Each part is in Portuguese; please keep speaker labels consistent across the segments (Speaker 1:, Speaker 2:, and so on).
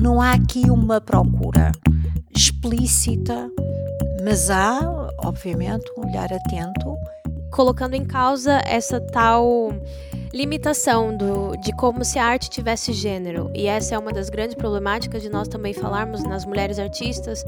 Speaker 1: não há aqui uma procura explícita, mas há, obviamente, um olhar atento.
Speaker 2: Colocando em causa essa tal limitação do, de como se a arte tivesse gênero, e essa é uma das grandes problemáticas de nós também falarmos nas mulheres artistas.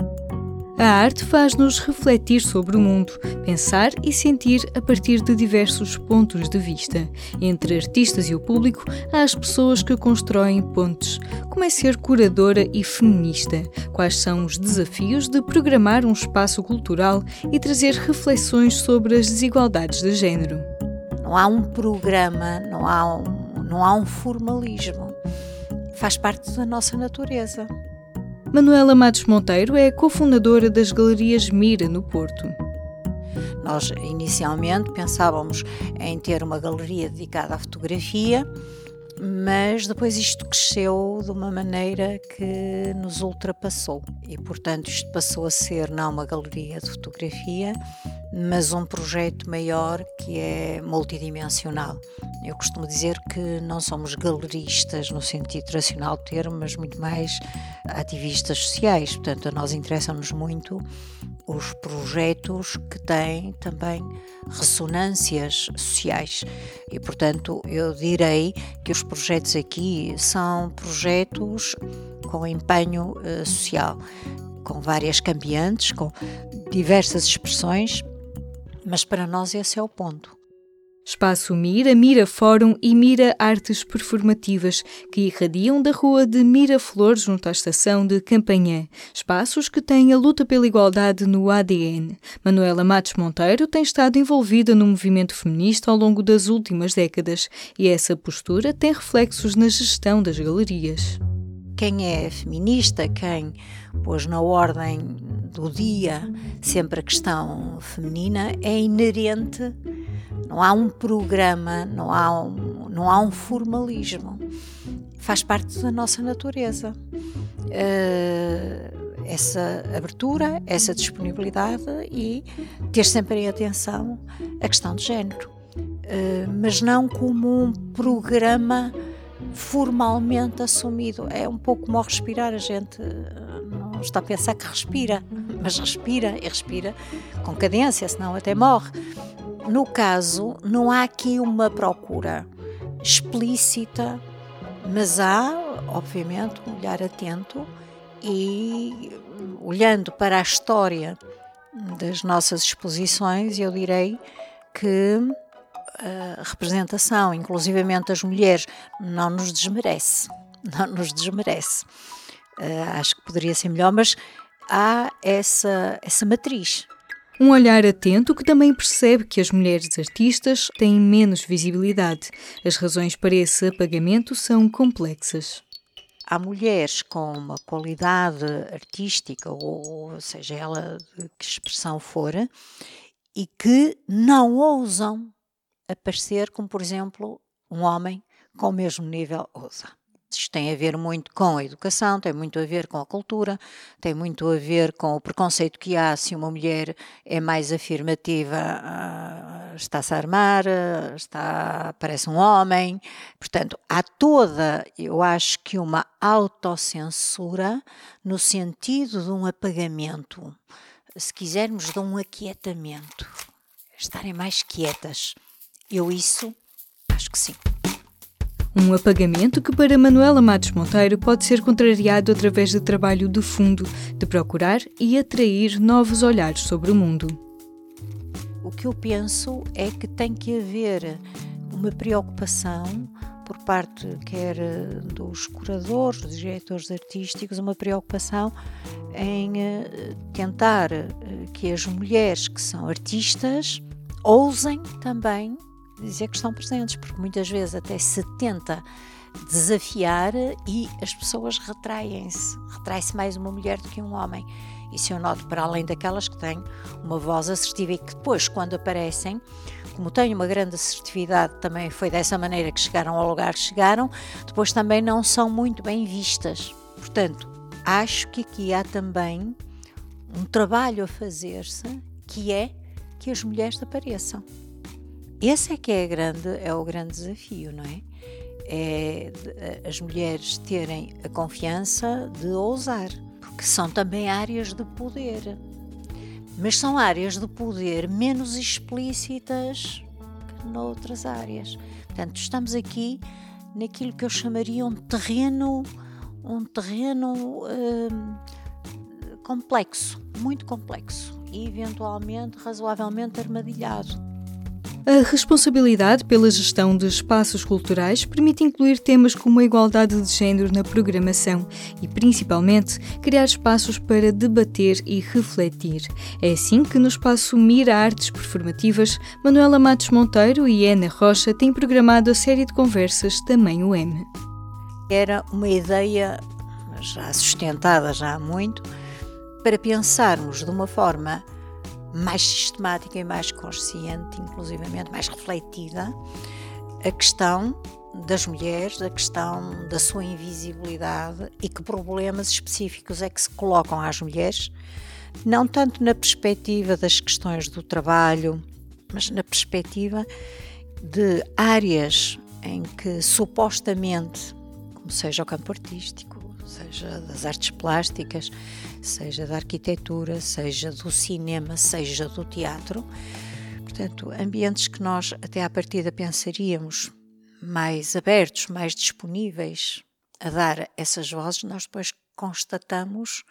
Speaker 3: A arte faz-nos refletir sobre o mundo, pensar e sentir a partir de diversos pontos de vista. Entre artistas e o público, há as pessoas que constroem pontes. Como é ser curadora e feminista? Quais são os desafios de programar um espaço cultural e trazer reflexões sobre as desigualdades de género?
Speaker 1: Não há um programa, não há um, não há um formalismo. Faz parte da nossa natureza.
Speaker 3: Manuela Matos Monteiro é cofundadora das Galerias Mira, no Porto.
Speaker 1: Nós inicialmente pensávamos em ter uma galeria dedicada à fotografia, mas depois isto cresceu de uma maneira que nos ultrapassou. E, portanto, isto passou a ser não uma galeria de fotografia, mas um projeto maior que é multidimensional. Eu costumo dizer que não somos galeristas no sentido tradicional do termo, mas muito mais ativistas sociais. Portanto, a nós interessam-nos muito os projetos que têm também ressonâncias sociais. E, portanto, eu direi que os projetos aqui são projetos com empenho uh, social, com várias cambiantes, com diversas expressões mas para nós esse é o ponto.
Speaker 3: Espaço Mira, Mira Fórum e Mira Artes Performativas, que irradiam da rua de Miraflor junto à estação de Campanhã. Espaços que têm a luta pela igualdade no ADN. Manuela Matos Monteiro tem estado envolvida no movimento feminista ao longo das últimas décadas e essa postura tem reflexos na gestão das galerias.
Speaker 1: Quem é feminista, quem pôs na ordem do dia sempre a questão feminina, é inerente. Não há um programa, não há um, não há um formalismo. Faz parte da nossa natureza. Uh, essa abertura, essa disponibilidade e ter sempre em atenção a questão de género. Uh, mas não como um programa formalmente assumido. É um pouco como respirar, a gente está a pensar que respira, mas respira e respira com cadência, senão até morre. No caso, não há aqui uma procura explícita, mas há, obviamente, um olhar atento e olhando para a história das nossas exposições, eu direi que a representação, inclusivamente das mulheres, não nos desmerece. Não nos desmerece. Uh, acho que poderia ser melhor, mas há essa, essa matriz.
Speaker 3: Um olhar atento que também percebe que as mulheres artistas têm menos visibilidade. As razões para esse apagamento são complexas.
Speaker 1: Há mulheres com uma qualidade artística, ou seja ela de que expressão for, e que não ousam aparecer como, por exemplo, um homem com o mesmo nível ousa. Isto tem a ver muito com a educação, tem muito a ver com a cultura, tem muito a ver com o preconceito que há se uma mulher é mais afirmativa, ah, está-se a armar, está, parece um homem. Portanto, há toda, eu acho que uma autocensura no sentido de um apagamento, se quisermos, de um aquietamento, estarem mais quietas. Eu isso acho que sim.
Speaker 3: Um apagamento que para Manuela Matos Monteiro pode ser contrariado através de trabalho de fundo, de procurar e atrair novos olhares sobre o mundo.
Speaker 1: O que eu penso é que tem que haver uma preocupação por parte quer dos curadores, dos diretores artísticos, uma preocupação em eh, tentar eh, que as mulheres que são artistas ousem também dizer que estão presentes, porque muitas vezes até se tenta desafiar e as pessoas retraem-se. Retrai-se mais uma mulher do que um homem. Isso eu noto para além daquelas que têm uma voz assertiva e que depois, quando aparecem, como têm uma grande assertividade, também foi dessa maneira que chegaram ao lugar que chegaram, depois também não são muito bem vistas. Portanto, acho que aqui há também um trabalho a fazer-se que é que as mulheres apareçam. Esse é que é, grande, é o grande desafio, não é? é as mulheres terem a confiança de ousar, porque são também áreas de poder. Mas são áreas de poder menos explícitas que noutras áreas. Portanto, estamos aqui naquilo que eu chamaria um terreno, um terreno hum, complexo, muito complexo e eventualmente razoavelmente armadilhado.
Speaker 3: A responsabilidade pela gestão de espaços culturais permite incluir temas como a igualdade de género na programação e, principalmente, criar espaços para debater e refletir. É assim que, no espaço Mira Artes Performativas, Manuela Matos Monteiro e Ana Rocha têm programado a série de conversas Também o M.
Speaker 1: Era uma ideia já sustentada já há muito para pensarmos de uma forma mais sistemática e mais consciente, inclusivamente mais refletida, a questão das mulheres, a questão da sua invisibilidade e que problemas específicos é que se colocam às mulheres, não tanto na perspectiva das questões do trabalho, mas na perspectiva de áreas em que supostamente, como seja o campo artístico, seja das artes plásticas, seja da arquitetura, seja do cinema, seja do teatro. Portanto, ambientes que nós até à partida pensaríamos mais abertos, mais disponíveis a dar essas vozes, nós depois constatamos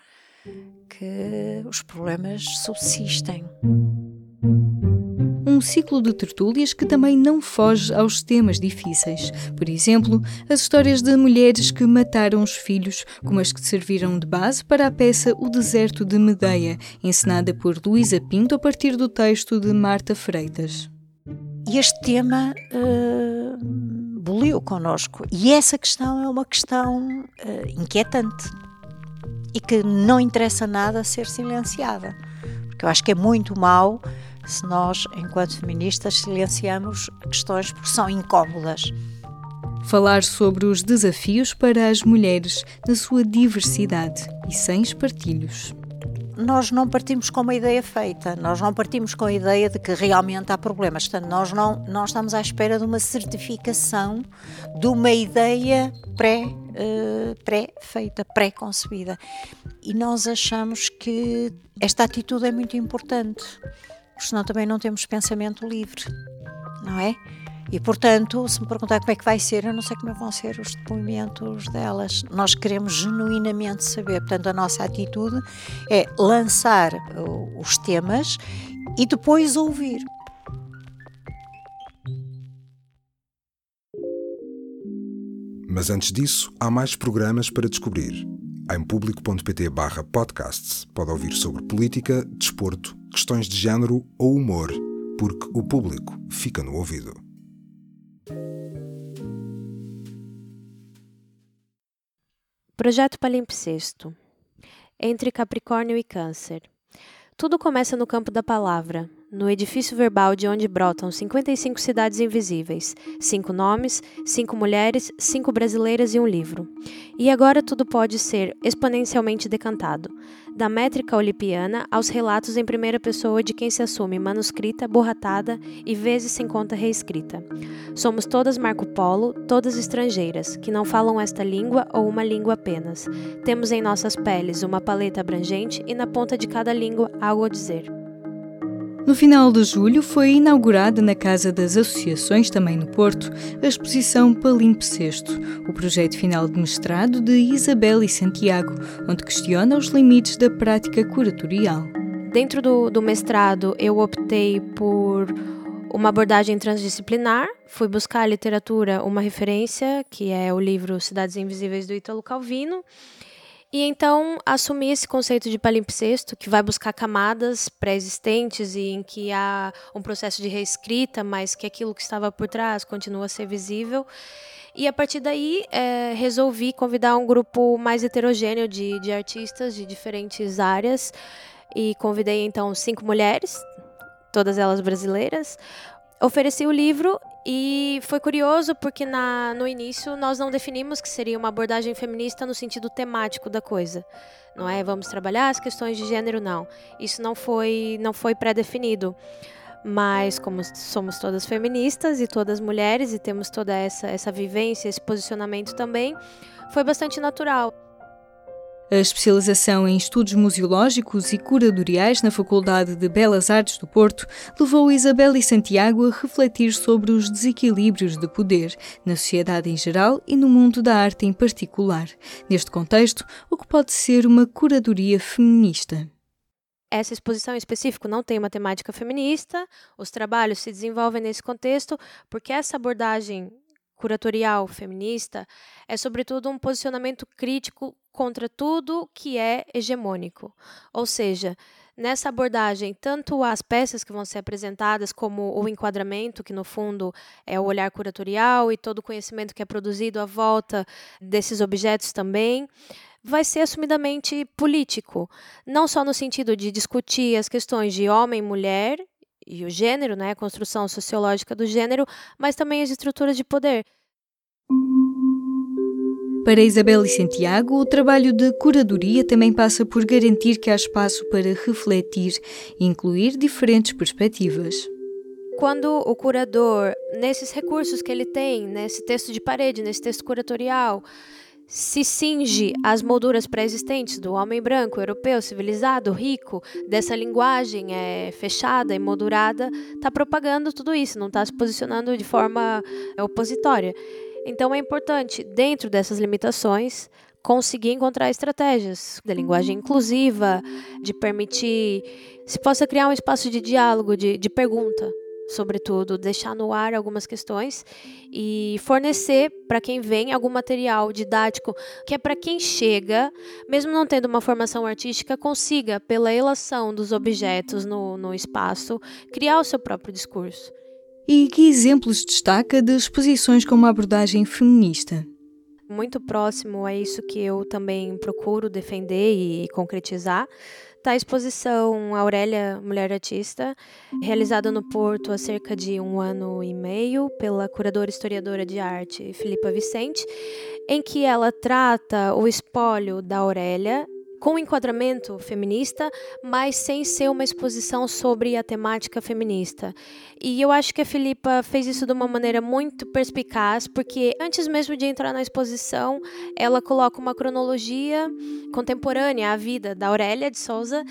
Speaker 1: que os problemas subsistem
Speaker 3: um ciclo de tertúlias que também não foge aos temas difíceis. Por exemplo, as histórias de mulheres que mataram os filhos, como as que serviram de base para a peça O Deserto de Medeia, encenada por Luísa Pinto a partir do texto de Marta Freitas.
Speaker 1: Este tema uh, boliu connosco. E essa questão é uma questão uh, inquietante e que não interessa nada ser silenciada. Porque eu acho que é muito mau se nós, enquanto feministas, silenciamos questões porque são incómodas.
Speaker 3: Falar sobre os desafios para as mulheres na sua diversidade e sem espartilhos.
Speaker 1: Nós não partimos com uma ideia feita, nós não partimos com a ideia de que realmente há problemas. Portanto, nós não, estamos à espera de uma certificação de uma ideia pré, uh, pré-feita, pré-concebida. E nós achamos que esta atitude é muito importante porque senão também não temos pensamento livre, não é? E portanto, se me perguntar como é que vai ser, eu não sei como vão ser os depoimentos delas. Nós queremos genuinamente saber. Portanto, a nossa atitude é lançar os temas e depois ouvir.
Speaker 4: Mas antes disso, há mais programas para descobrir. Em público.pt barra podcasts pode ouvir sobre política, desporto, questões de género ou humor, porque o público fica no ouvido.
Speaker 2: Projeto Palimpsesto Entre Capricórnio e Câncer. Tudo começa no campo da palavra, no edifício verbal de onde brotam 55 cidades invisíveis, cinco nomes, cinco mulheres, cinco brasileiras e um livro. E agora tudo pode ser exponencialmente decantado, da métrica olipiana aos relatos em primeira pessoa de quem se assume manuscrita, borratada e vezes sem conta reescrita. Somos todas Marco Polo, todas estrangeiras, que não falam esta língua ou uma língua apenas. Temos em nossas peles uma paleta abrangente e na ponta de cada língua algo a dizer.
Speaker 3: No final de julho foi inaugurada na Casa das Associações, também no Porto, a exposição Palimpsesto, o projeto final de mestrado de Isabel e Santiago, onde questiona os limites da prática curatorial.
Speaker 2: Dentro do, do mestrado, eu optei por uma abordagem transdisciplinar. Fui buscar a literatura, uma referência, que é o livro Cidades Invisíveis do Ítalo Calvino, e então assumir esse conceito de palimpsesto, que vai buscar camadas pré-existentes e em que há um processo de reescrita, mas que aquilo que estava por trás continua a ser visível. E a partir daí é, resolvi convidar um grupo mais heterogêneo de, de artistas de diferentes áreas e convidei então cinco mulheres, todas elas brasileiras. Ofereci o livro e foi curioso porque na, no início nós não definimos que seria uma abordagem feminista no sentido temático da coisa. Não é vamos trabalhar as questões de gênero, não. Isso não foi, não foi pré-definido. Mas como somos todas feministas e todas mulheres e temos toda essa, essa vivência, esse posicionamento também, foi bastante natural.
Speaker 3: A especialização em estudos museológicos e curatoriais na Faculdade de Belas Artes do Porto levou Isabel e Santiago a refletir sobre os desequilíbrios de poder na sociedade em geral e no mundo da arte em particular. Neste contexto, o que pode ser uma curadoria feminista?
Speaker 2: Essa exposição em específico não tem uma temática feminista, os trabalhos se desenvolvem nesse contexto porque essa abordagem curatorial feminista é, sobretudo, um posicionamento crítico contra tudo que é hegemônico. Ou seja, nessa abordagem, tanto as peças que vão ser apresentadas, como o enquadramento, que no fundo é o olhar curatorial, e todo o conhecimento que é produzido à volta desses objetos também, vai ser assumidamente político. Não só no sentido de discutir as questões de homem e mulher e o gênero, né, a construção sociológica do gênero, mas também as estruturas de poder.
Speaker 3: Para Isabel e Santiago, o trabalho de curadoria também passa por garantir que há espaço para refletir e incluir diferentes perspectivas.
Speaker 2: Quando o curador, nesses recursos que ele tem, nesse texto de parede, nesse texto curatorial, se cinge às molduras pré-existentes do homem branco, europeu, civilizado, rico, dessa linguagem é, fechada e moldurada, está propagando tudo isso, não está se posicionando de forma é, opositória. Então é importante, dentro dessas limitações, conseguir encontrar estratégias da linguagem inclusiva, de permitir se possa criar um espaço de diálogo, de, de pergunta sobretudo, deixar no ar algumas questões e fornecer para quem vem algum material didático que é para quem chega, mesmo não tendo uma formação artística, consiga, pela relação dos objetos no, no espaço, criar o seu próprio discurso.
Speaker 3: E que exemplos destaca de exposições com uma abordagem feminista?
Speaker 2: Muito próximo a isso que eu também procuro defender e concretizar Está a exposição Aurélia, Mulher Artista, realizada no Porto há cerca de um ano e meio pela curadora historiadora de arte Filipa Vicente, em que ela trata o espólio da Aurélia com enquadramento feminista, mas sem ser uma exposição sobre a temática feminista. E eu acho que a Filipa fez isso de uma maneira muito perspicaz, porque antes mesmo de entrar na exposição, ela coloca uma cronologia contemporânea à vida da Aurélia de Souza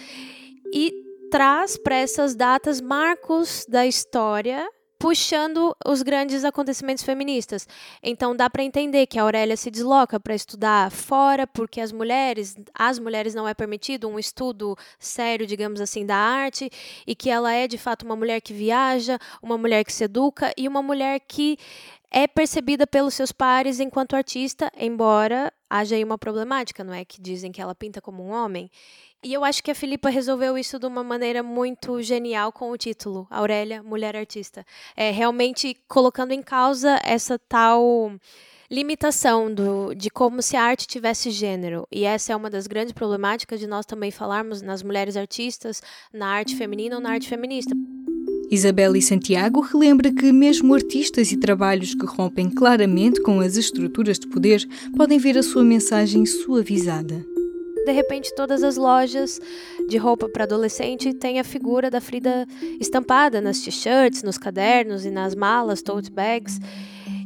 Speaker 2: e traz para essas datas marcos da história puxando os grandes acontecimentos feministas. Então dá para entender que a Aurélia se desloca para estudar fora, porque as mulheres, as mulheres não é permitido um estudo sério, digamos assim, da arte, e que ela é de fato uma mulher que viaja, uma mulher que se educa e uma mulher que é percebida pelos seus pares enquanto artista, embora haja aí uma problemática, não é? Que dizem que ela pinta como um homem. E eu acho que a Filipa resolveu isso de uma maneira muito genial com o título Aurélia, Mulher Artista. É, realmente colocando em causa essa tal limitação do, de como se a arte tivesse gênero. E essa é uma das grandes problemáticas de nós também falarmos nas mulheres artistas, na arte feminina ou na arte feminista.
Speaker 3: Isabel e Santiago relembra que mesmo artistas e trabalhos que rompem claramente com as estruturas de poder podem ver a sua mensagem suavizada
Speaker 2: de repente todas as lojas de roupa para adolescente têm a figura da Frida estampada nas t-shirts, nos cadernos e nas malas, tote bags.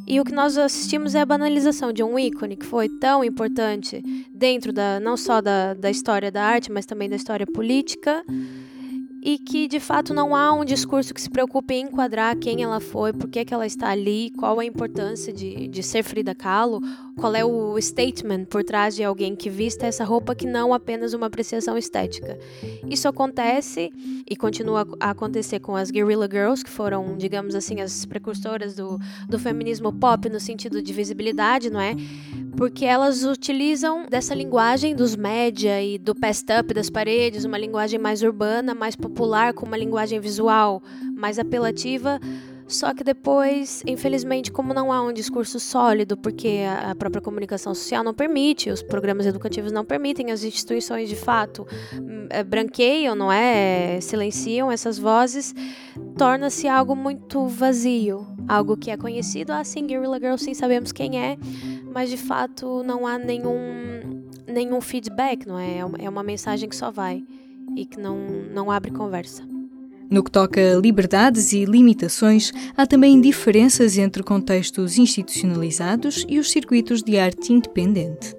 Speaker 2: E o que nós assistimos é a banalização de um ícone que foi tão importante dentro da não só da, da história da arte, mas também da história política e que de fato não há um discurso que se preocupe em enquadrar quem ela foi, por que, que ela está ali, qual a importância de, de ser Frida Kahlo, qual é o statement por trás de alguém que vista essa roupa que não apenas uma apreciação estética. Isso acontece e continua a acontecer com as Guerrilla Girls, que foram, digamos assim, as precursoras do, do feminismo pop no sentido de visibilidade, não é? porque elas utilizam dessa linguagem dos média e do past-up das paredes, uma linguagem mais urbana, mais popular, com uma linguagem visual mais apelativa. Só que depois, infelizmente, como não há um discurso sólido, porque a própria comunicação social não permite, os programas educativos não permitem, as instituições de fato hum, é, branqueiam, não é? Silenciam essas vozes, torna-se algo muito vazio, algo que é conhecido, ah, sim, Guerrilla Girl, sim, sabemos quem é, mas de fato não há nenhum, nenhum feedback, não é? É uma é mensagem que só vai e que não, não abre conversa.
Speaker 3: No que toca a liberdades e limitações, há também diferenças entre contextos institucionalizados e os circuitos de arte independente.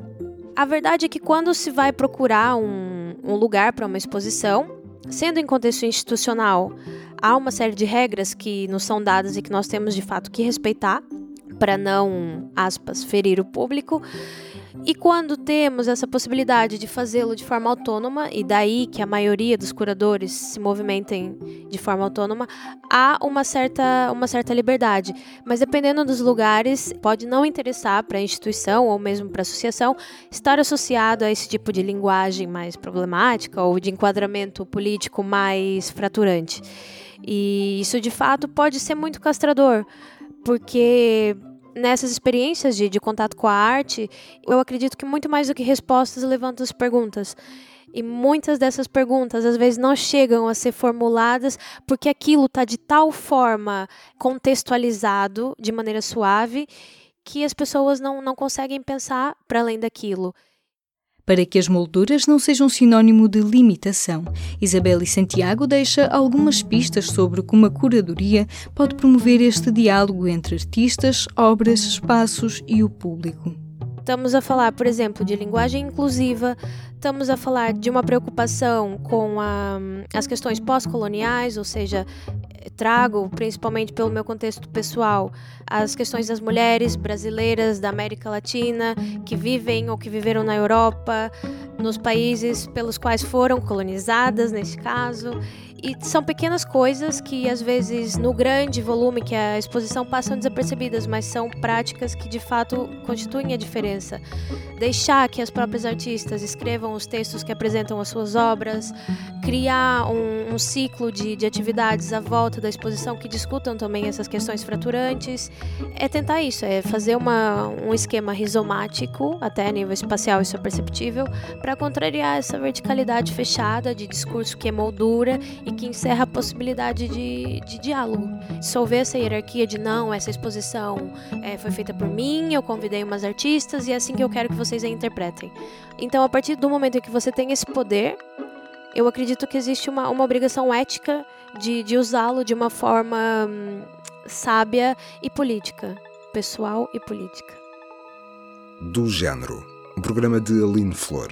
Speaker 2: A verdade é que quando se vai procurar um, um lugar para uma exposição, sendo em contexto institucional, há uma série de regras que nos são dadas e que nós temos de fato que respeitar para não, aspas, ferir o público. E quando temos essa possibilidade de fazê-lo de forma autônoma, e daí que a maioria dos curadores se movimentem de forma autônoma, há uma certa, uma certa liberdade. Mas dependendo dos lugares, pode não interessar para a instituição ou mesmo para a associação estar associado a esse tipo de linguagem mais problemática ou de enquadramento político mais fraturante. E isso de fato pode ser muito castrador, porque nessas experiências de, de contato com a arte, eu acredito que muito mais do que respostas levantam as perguntas. E muitas dessas perguntas às vezes não chegam a ser formuladas porque aquilo está de tal forma contextualizado de maneira suave que as pessoas não, não conseguem pensar para além daquilo
Speaker 3: para que as molduras não sejam sinónimo de limitação. Isabel e Santiago deixa algumas pistas sobre como a curadoria pode promover este diálogo entre artistas, obras, espaços e o público.
Speaker 2: Estamos a falar, por exemplo, de linguagem inclusiva, estamos a falar de uma preocupação com a, as questões pós-coloniais, ou seja, trago, principalmente pelo meu contexto pessoal, as questões das mulheres brasileiras da América Latina que vivem ou que viveram na Europa, nos países pelos quais foram colonizadas, neste caso. E são pequenas coisas que, às vezes, no grande volume que a exposição passam desapercebidas, mas são práticas que de fato constituem a diferença. Deixar que as próprias artistas escrevam os textos que apresentam as suas obras, criar um, um ciclo de, de atividades à volta da exposição que discutam também essas questões fraturantes, é tentar isso, é fazer uma, um esquema rizomático, até a nível espacial isso é perceptível, para contrariar essa verticalidade fechada de discurso que é moldura e que encerra a possibilidade de, de diálogo. Dissolver essa hierarquia de não, essa exposição é, foi feita por mim, eu convidei umas artistas e é assim que eu quero que vocês a interpretem. Então, a partir do momento em que você tem esse poder, eu acredito que existe uma, uma obrigação ética de, de usá-lo de uma forma hum, sábia e política, pessoal e política.
Speaker 4: Do Género, um programa de Aline Flor.